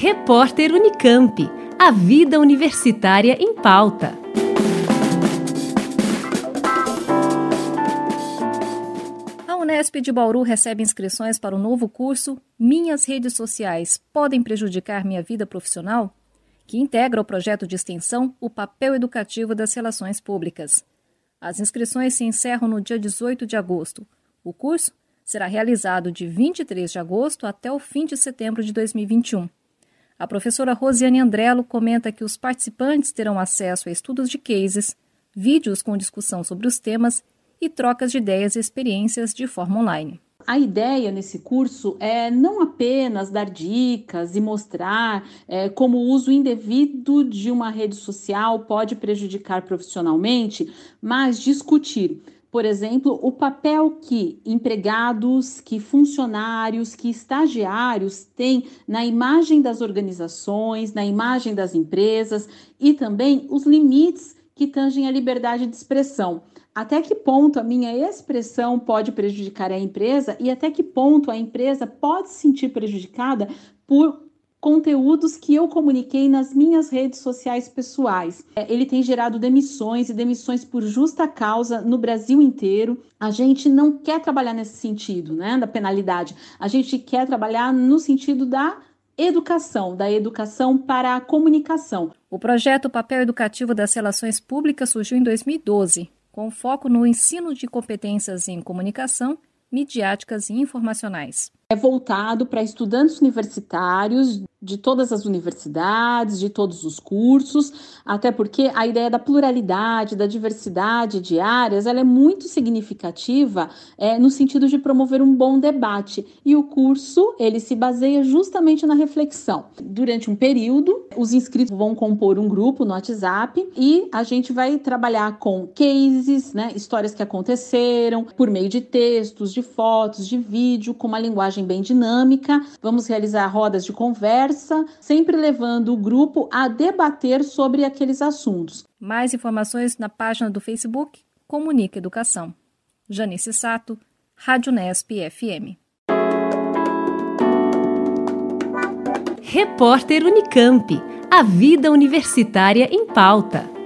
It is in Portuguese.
Repórter Unicamp. A vida universitária em pauta. A Unesp de Bauru recebe inscrições para o novo curso Minhas redes sociais podem prejudicar minha vida profissional? Que integra o projeto de extensão O papel educativo das relações públicas. As inscrições se encerram no dia 18 de agosto. O curso será realizado de 23 de agosto até o fim de setembro de 2021. A professora Rosiane Andrello comenta que os participantes terão acesso a estudos de cases, vídeos com discussão sobre os temas e trocas de ideias e experiências de forma online. A ideia nesse curso é não apenas dar dicas e mostrar é, como o uso indevido de uma rede social pode prejudicar profissionalmente, mas discutir por exemplo, o papel que empregados, que funcionários, que estagiários têm na imagem das organizações, na imagem das empresas e também os limites que tangem a liberdade de expressão. Até que ponto a minha expressão pode prejudicar a empresa e até que ponto a empresa pode se sentir prejudicada por conteúdos que eu comuniquei nas minhas redes sociais pessoais. É, ele tem gerado demissões e demissões por justa causa no Brasil inteiro. A gente não quer trabalhar nesse sentido, né, da penalidade. A gente quer trabalhar no sentido da educação, da educação para a comunicação. O projeto Papel Educativo das Relações Públicas surgiu em 2012, com foco no ensino de competências em comunicação, midiáticas e informacionais. É voltado para estudantes universitários de todas as universidades, de todos os cursos, até porque a ideia da pluralidade, da diversidade de áreas, ela é muito significativa é, no sentido de promover um bom debate. E o curso, ele se baseia justamente na reflexão. Durante um período, os inscritos vão compor um grupo no WhatsApp e a gente vai trabalhar com cases, né, histórias que aconteceram, por meio de textos, de fotos, de vídeo, com uma linguagem bem dinâmica. Vamos realizar rodas de conversa conversa, sempre levando o grupo a debater sobre aqueles assuntos. Mais informações na página do Facebook Comunica Educação. Janice Sato, Rádio Nesp FM. Repórter Unicamp. A vida universitária em pauta.